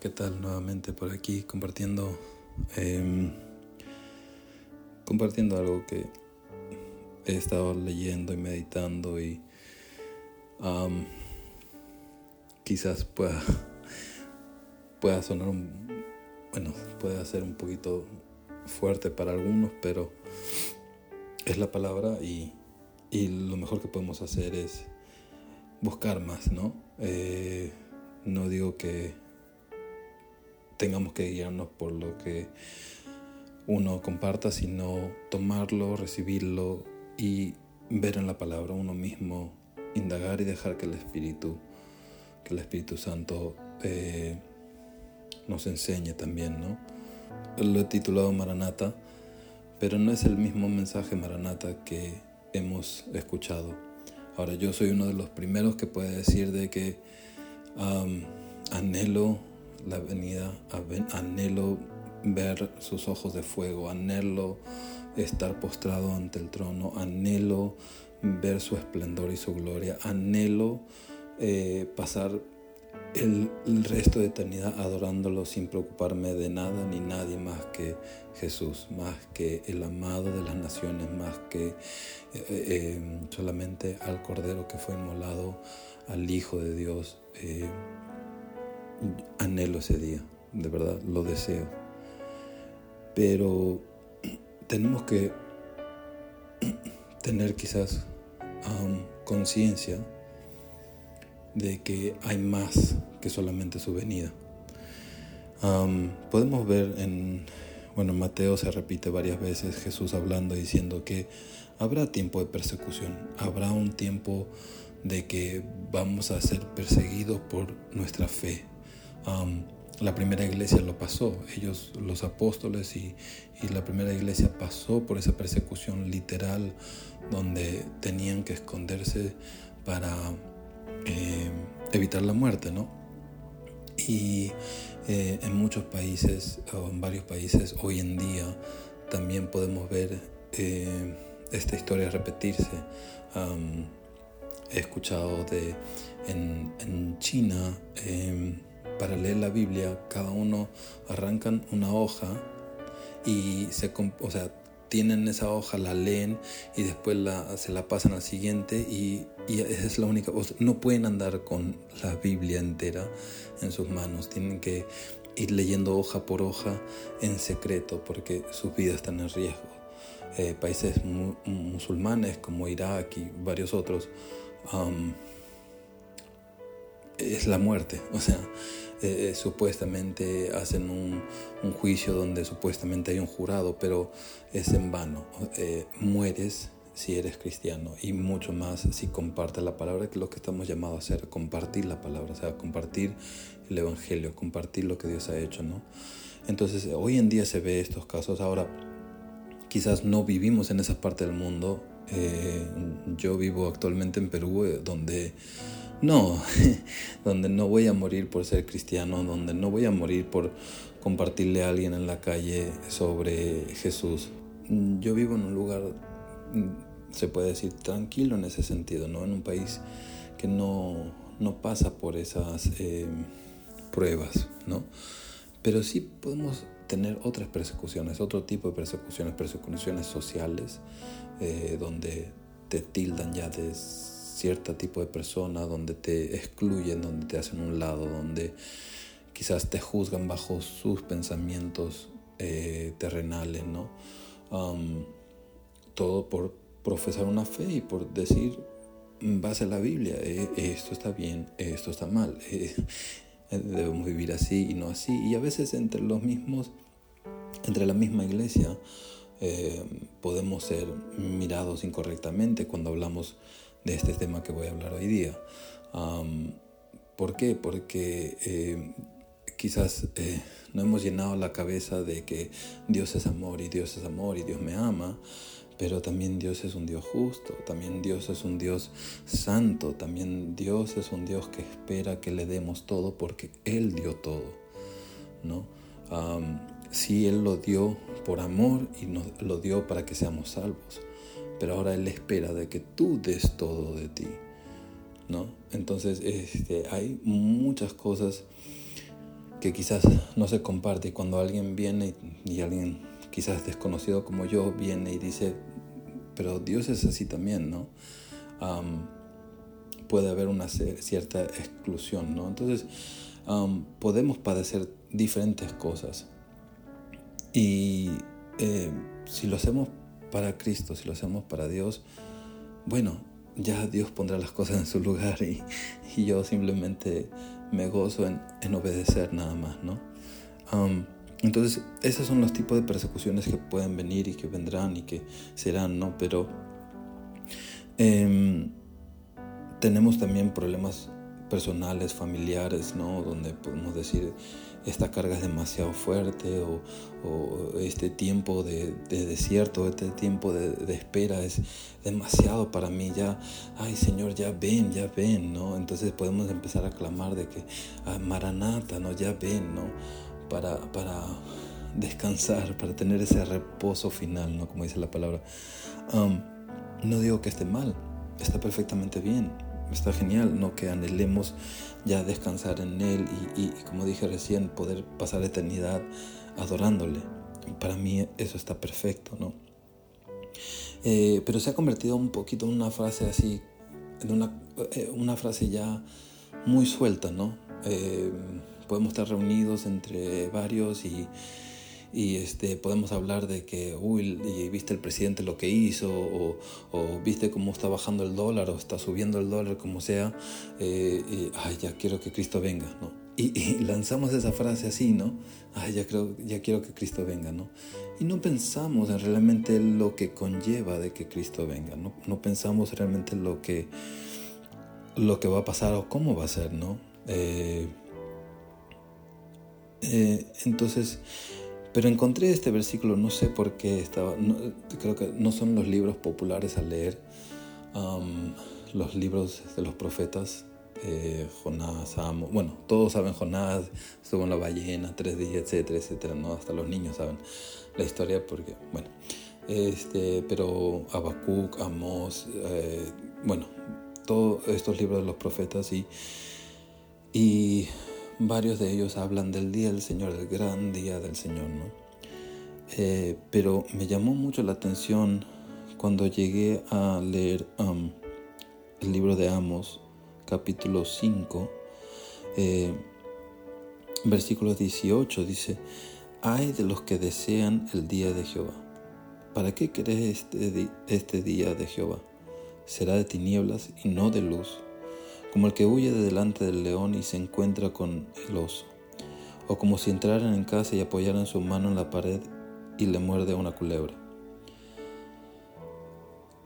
¿qué tal? Nuevamente por aquí compartiendo em, compartiendo algo que he estado leyendo y meditando y quizás pueda pueda sonar un, bueno puede ser un poquito fuerte para algunos pero es la palabra y, y lo mejor que podemos hacer es buscar más no eh, no digo que tengamos que guiarnos por lo que uno comparta, sino tomarlo, recibirlo y ver en la palabra uno mismo, indagar y dejar que el Espíritu, que el Espíritu Santo eh, nos enseñe también, ¿no? Lo he titulado Maranata, pero no es el mismo mensaje Maranata que hemos escuchado. Ahora yo soy uno de los primeros que puede decir de que anhelo la venida, anhelo ver sus ojos de fuego, anhelo estar postrado ante el trono, anhelo ver su esplendor y su gloria, anhelo eh, pasar el, resto de eternidad adorándolo sin preocuparme de nada ni nadie más que Jesús, más que el amado de las naciones, más que eh, eh, solamente al Cordero que fue inmolado, al Hijo de Dios anhelo ese día, de verdad, lo deseo. Pero tenemos que tener quizás um, conciencia de que hay más que solamente su venida. Um, podemos ver en, bueno, Mateo se repite varias veces Jesús hablando diciendo que habrá tiempo de persecución, habrá un tiempo de que vamos a ser perseguidos por nuestra fe, la primera iglesia lo pasó, ellos, los apóstoles y, la primera iglesia pasó por esa persecución literal donde tenían que esconderse para eh, evitar la muerte, ¿no? Y eh, en muchos países, o en varios países, hoy en día también podemos ver eh, esta historia repetirse. he escuchado de en, en China, em, para leer la Biblia, cada uno arrancan una hoja y se, o sea, tienen esa hoja, la leen y después se la pasan al siguiente y, esa es la única, no pueden andar con la Biblia entera en sus manos, tienen que ir leyendo hoja por hoja en secreto porque sus vidas están en riesgo. Eh, países musulmanes como Irak y varios otros, es la muerte, o sea, eh, supuestamente hacen un, juicio donde supuestamente hay un jurado, pero es en vano. Eh, mueres si eres cristiano y mucho más si compartes la palabra, que es lo que estamos llamados a hacer, compartir la palabra, o sea, compartir el Evangelio, compartir lo que Dios ha hecho, ¿no? Entonces, hoy en día se ve estos casos. Ahora, quizás no vivimos en esa parte del mundo. Eh, yo vivo actualmente en Perú, donde no, donde no voy a morir por ser cristiano, donde no voy a morir por compartirle a alguien en la calle sobre Jesús. Yo vivo en un lugar, se puede decir, tranquilo en ese sentido, ¿no? En un país que no, pasa por esas eh, pruebas, ¿no? Pero sí podemos tener otras persecuciones, otro tipo de persecuciones, persecuciones sociales, eh, donde te tildan ya de cierto tipo de persona, donde te excluyen, donde te hacen un lado, donde quizás te juzgan bajo sus pensamientos eh, terrenales, ¿no? todo por profesar una fe y por decir, en base a la Biblia, eh, esto está bien, esto está mal, eh, debemos vivir así y no así. Y a veces entre los mismos, entre la misma iglesia, podemos ser mirados incorrectamente cuando hablamos de este tema que voy a hablar hoy día. ¿Por qué? Porque eh, quizás eh, no hemos llenado la cabeza de que Dios es amor y Dios es amor y Dios me ama, pero también Dios es un Dios justo, también Dios es un Dios santo, también Dios es un Dios que espera que le demos todo porque Él dio todo, ¿no? sí, Él lo dio por amor y nos lo dio para que seamos salvos pero ahora Él espera de que tú des todo de ti, ¿no? Entonces este, hay muchas cosas que quizás no se comparte y cuando alguien viene y alguien quizás desconocido como yo viene y dice, pero Dios es así también, ¿no? puede haber una cierta exclusión, ¿no? Entonces, podemos padecer diferentes cosas. Y eh, si lo hacemos para Cristo, si lo hacemos para Dios, bueno, ya Dios pondrá las cosas en su lugar y, yo simplemente me gozo en, obedecer nada más, ¿no? entonces, esos son los tipos de persecuciones que pueden venir y que vendrán y que serán, ¿no? Pero em, tenemos también problemas personales, familiares, ¿no? Donde podemos decir, esta carga es demasiado fuerte o, este tiempo de, desierto, este tiempo de, espera es demasiado para mí, ya, ay Señor, ya ven, ya ven, ¿no? Entonces podemos empezar a clamar de que, ah, Maranata, ¿no? Ya ven, ¿no? Para, para descansar, para tener ese reposo final, ¿no? Como dice la palabra. no digo que esté mal, está perfectamente bien está genial, ¿no? Que anhelemos ya descansar en Él y, como dije recién, poder pasar eternidad adorándole. Para mí eso está perfecto, ¿no? Eh, pero se ha convertido un poquito en una frase así, en una, eh, una frase ya muy suelta, ¿no? Eh, podemos estar reunidos entre varios y y este, podemos hablar de que, uy, viste el presidente lo que hizo, o, viste cómo está bajando el dólar, o está subiendo el dólar, como sea, eh, y, ay, ya quiero que Cristo venga, ¿no? Y, lanzamos esa frase así, ¿no? Ay, ya, creo, ya quiero que Cristo venga, ¿no? Y no pensamos en realmente lo que conlleva de que Cristo venga, ¿no? No pensamos realmente lo que, lo que va a pasar o cómo va a ser, ¿no? Eh, eh, entonces, pero encontré este versículo, no sé por qué estaba, creo que no son los libros populares a leer, los libros de los profetas, eh, Jonás, Amo, bueno, todos saben Jonás, estuvo en la ballena tres días, etcétera, etcétera, ¿no? hasta los niños saben la historia porque, bueno, este, pero Habacuc, Amos, eh, bueno, todos estos libros de los profetas y, y Varios de ellos hablan del día del Señor, del gran día del Señor, ¿no? Eh, pero me llamó mucho la atención cuando llegué a leer um, el libro de Amos, capítulo 5, eh, versículo 18, dice, hay de los que desean el día de Jehová. ¿Para qué crees este, este día de Jehová? Será de tinieblas y no de luz como el que huye de delante del león y se encuentra con el oso, o como si entraran en casa y apoyaran su mano en la pared y le muerde una culebra.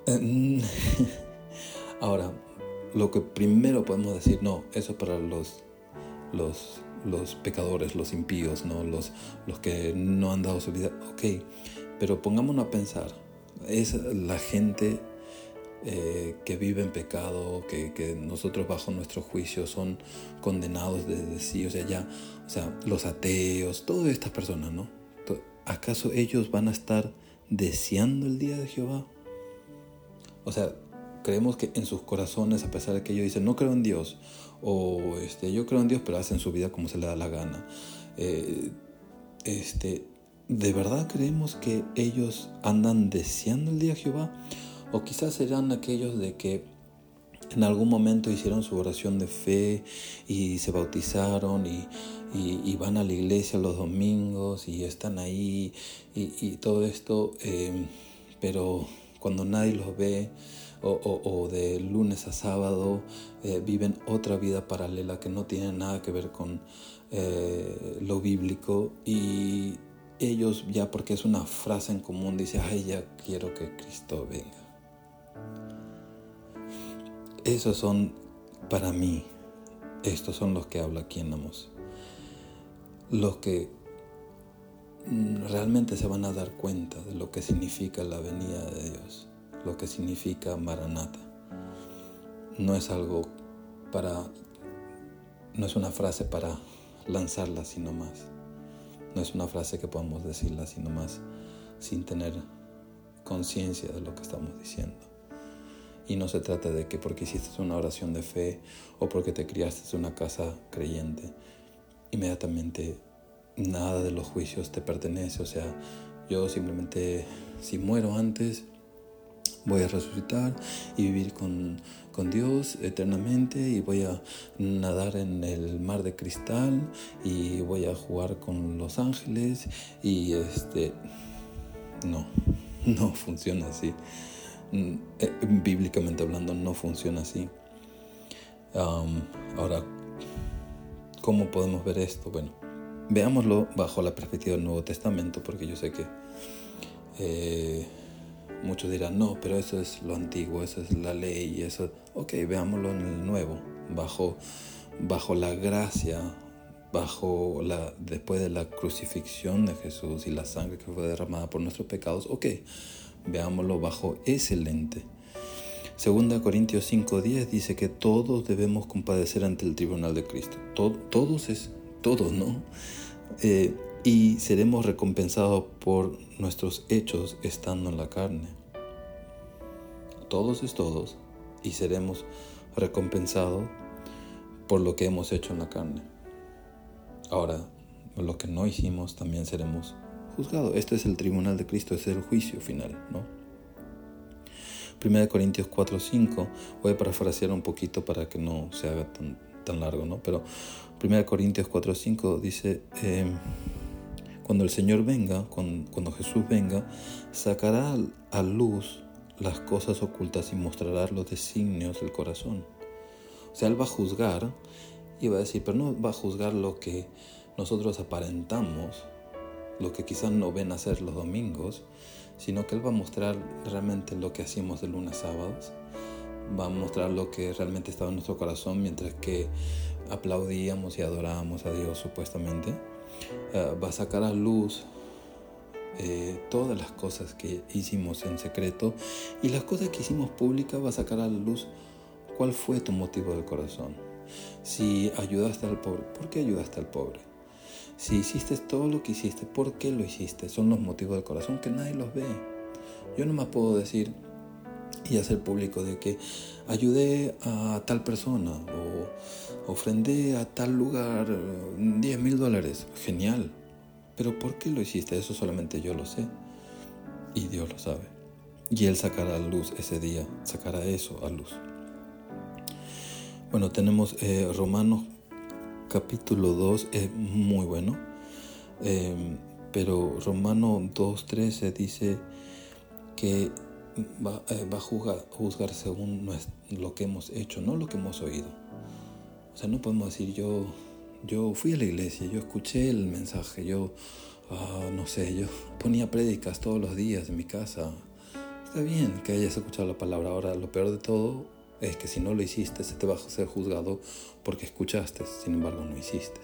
Ahora, lo que primero podemos decir, no, eso para los, los, los pecadores, los impíos, ¿no? los, los que no han dado su vida, ok, pero pongámonos a pensar, es la gente eh, que vive en pecado, que, nosotros bajo nuestro juicio son condenados desde sí, o sea, ya, o sea, los ateos, todas estas personas, ¿no? ¿Acaso ellos van a estar deseando el día de Jehová? O sea, creemos que en sus corazones, a pesar de que ellos dicen, no creo en Dios, o este, yo creo en Dios, pero hacen su vida como se le da la gana. Eh, este, ¿De verdad creemos que ellos andan deseando el día de Jehová? O quizás serán aquellos de que en algún momento hicieron su oración de fe y se bautizaron y, van a la iglesia los domingos y están ahí y, todo esto, em, pero cuando nadie los ve o, de lunes a sábado eh, viven otra vida paralela que no tiene nada que ver con eh, lo bíblico y ellos ya porque es una frase en común dice, ay ya quiero que Cristo venga. Esos son, para mí, estos son los que habla aquí en Amos. Los que mm, realmente se van a dar cuenta de lo que significa la venida de Dios, lo que significa Maranata. No es algo para, no es una frase para lanzarla sino más. No es una frase que podamos decirla sino más sin tener conciencia de lo que estamos diciendo. Y no se trata de que porque hiciste una oración de fe o porque te criaste en una casa creyente, inmediatamente nada de los juicios te pertenece. O sea, yo simplemente, si muero antes, voy a resucitar y vivir con, con, Dios eternamente y voy a nadar en el mar de cristal y voy a jugar con los ángeles y este no no funciona así bíblicamente hablando no funciona así. Ahora cómo podemos ver esto bueno veámoslo bajo la perspectiva del Nuevo Testamento porque yo sé que eh, Muchos dirán, no, pero eso es lo antiguo, eso es la ley, eso... Ok, veámoslo en el nuevo, bajo, bajo la gracia, bajo la, después de la crucifixión de Jesús y la sangre que fue derramada por nuestros pecados. Ok, veámoslo bajo ese lente. Segunda Corintios 5.10 dice que todos debemos compadecer ante el tribunal de Cristo. todos es, todos, ¿no? Eh, y seremos recompensados por nuestros hechos estando en la carne. Todos es todos y seremos recompensados por lo que hemos hecho en la carne. Ahora, lo que no hicimos también seremos juzgados. Este es el tribunal de Cristo, es el juicio final, ¿no? 1 Corintios 4:5, voy a parafrasear un poquito para que no se haga tan, tan largo, ¿no? Pero 1 Corintios 4:5 dice, eh, cuando el Señor venga, cuando, Jesús venga, sacará a luz las cosas ocultas y mostrará los designios del corazón. O sea, Él va a juzgar y va a decir, pero no va a juzgar lo que nosotros aparentamos, lo que quizás no ven hacer los domingos, sino que Él va a mostrar realmente lo que hacíamos de lunes a sábados, va a mostrar lo que realmente estaba en nuestro corazón mientras que aplaudíamos y adorábamos a Dios supuestamente. Eh, va a sacar a luz eh, todas las cosas que hicimos en secreto y las cosas que hicimos públicas va a sacar a luz cuál fue tu motivo del corazón. Si ayudaste al pobre, ¿por qué ayudaste al pobre? Si hiciste todo lo que hiciste, ¿por qué lo hiciste? Son los motivos del corazón que nadie los ve. Yo no me puedo decir y hacer público de que ayudé a tal persona o ofrendé a tal lugar 10 mil dólares. Genial. Pero ¿por qué lo hiciste? Eso solamente yo lo sé. Y Dios lo sabe. Y Él sacará a luz ese día, sacará eso a luz. Bueno, tenemos eh, Romanos capítulo 2, es muy bueno. Eh, pero Romanos 2.13 dice que va, eh, va a juzgar, juzgar, según lo que hemos hecho, no lo que hemos oído. O sea, no podemos decir yo, yo fui a la iglesia, yo escuché el mensaje, yo, ah, no sé, yo ponía prédicas todos los días en mi casa. Está bien que hayas escuchado la palabra. Ahora, lo peor de todo es que si no lo hiciste, se te va a ser juzgado porque escuchaste, sin embargo no hiciste.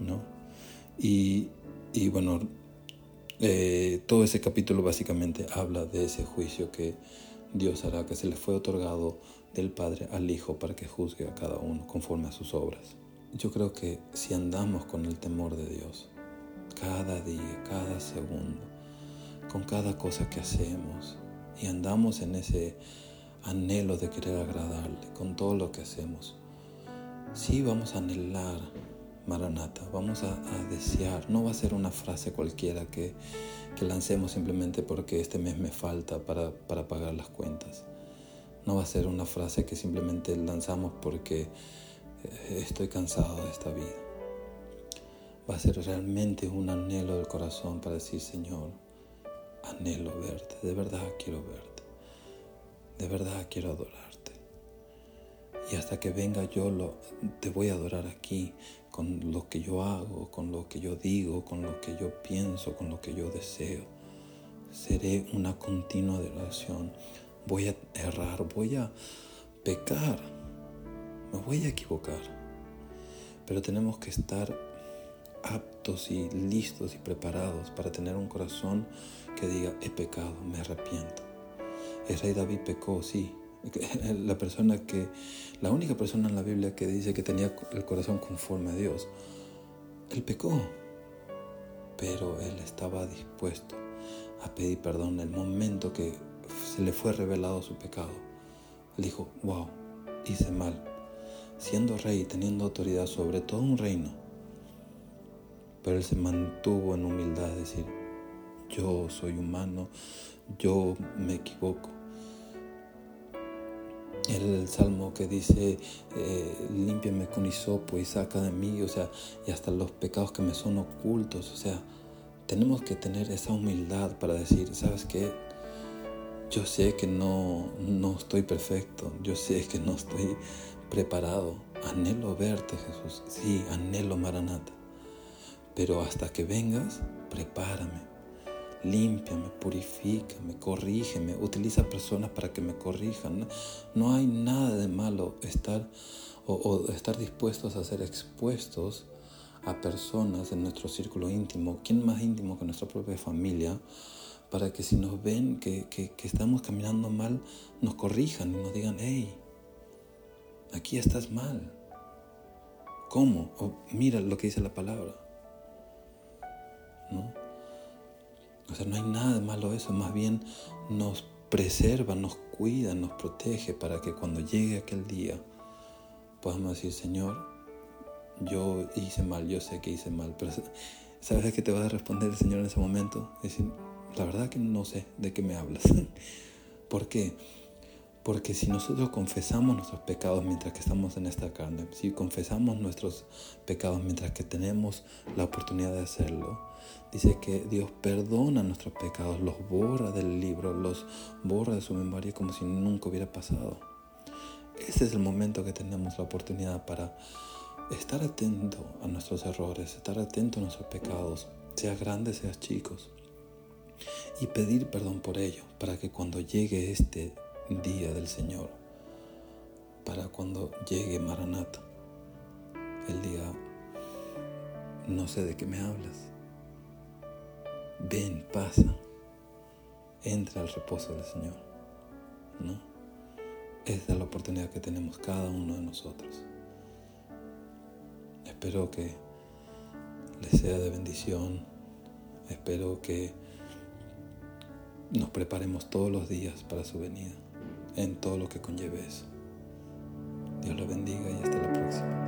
¿No? Y, y bueno, eh, todo ese capítulo básicamente habla de ese juicio que Dios hará, que se le fue otorgado del Padre al Hijo para que juzgue a cada uno conforme a sus obras. Yo creo que si andamos con el temor de Dios, cada día, cada segundo, con cada cosa que hacemos, y andamos en ese anhelo de querer agradarle, con todo lo que hacemos, sí vamos a anhelar Maranata, vamos a, desear, no va a ser una frase cualquiera que, lancemos simplemente porque este mes me falta para, para pagar las cuentas. No va a ser una frase que simplemente lanzamos porque eh, estoy cansado de esta vida. Va a ser realmente un anhelo del corazón para decir, Señor, anhelo verte, de verdad quiero verte, de verdad quiero adorarte. Y hasta que venga yo lo, te voy a adorar aquí, con lo que yo hago, con lo que yo digo, con lo que yo pienso, con lo que yo deseo. Seré una continua adoración. Voy a errar, voy a pecar, me voy a equivocar. Pero tenemos que estar aptos y listos y preparados para tener un corazón que diga, he pecado, me arrepiento. El rey David pecó, sí, la persona que, la única persona en la Biblia que dice que tenía el corazón conforme a Dios, él pecó, pero él estaba dispuesto a pedir perdón el momento que se le fue revelado su pecado. Él dijo, wow, hice mal. Siendo rey, teniendo autoridad sobre todo un reino, pero él se mantuvo en humildad, decir, yo soy humano, yo me equivoco. El salmo que dice, eh, límpiame con hisopo y saca de mí, o sea, y hasta los pecados que me son ocultos, o sea, tenemos que tener esa humildad para decir, ¿sabes qué? Yo sé que no, no estoy perfecto, yo sé que no estoy preparado. Anhelo verte, Jesús. Sí, anhelo Maranata. Pero hasta que vengas, prepárame, límpiame, purifícame, corrígeme, utiliza personas para que me corrijan. No hay nada de malo estar o, estar dispuestos a ser expuestos a personas en nuestro círculo íntimo, ¿quién más íntimo que nuestra propia familia? Para que si nos ven que, estamos caminando mal, nos corrijan y nos digan, hey, aquí estás mal. ¿Cómo? O mira lo que dice la palabra. ¿No? O sea, no hay nada de malo eso, más bien nos preserva, nos cuida, nos protege para que cuando llegue aquel día podamos decir, Señor, yo hice mal, yo sé que hice mal, pero ¿sabes qué te va a responder el Señor en ese momento? Es decir, la verdad que no sé de qué me hablas. ¿Por qué? Porque si nosotros confesamos nuestros pecados mientras que estamos en esta carne, si confesamos nuestros pecados mientras que tenemos la oportunidad de hacerlo, dice que Dios perdona nuestros pecados, los borra del libro, los borra de su memoria como si nunca hubiera pasado. Ese es el momento que tenemos la oportunidad para estar atento a nuestros errores, estar atento a nuestros pecados, seas grandes, seas chicos, y pedir perdón por ello, para que cuando llegue este día del Señor, para cuando llegue Maranata, el día, no sé de qué me hablas, ven, pasa, entra al reposo del Señor, ¿no? Esta es la oportunidad que tenemos cada uno de nosotros. Espero que les sea de bendición. Espero que nos preparemos todos los días para su venida, en todo lo que conlleve eso. Dios la bendiga y hasta la próxima.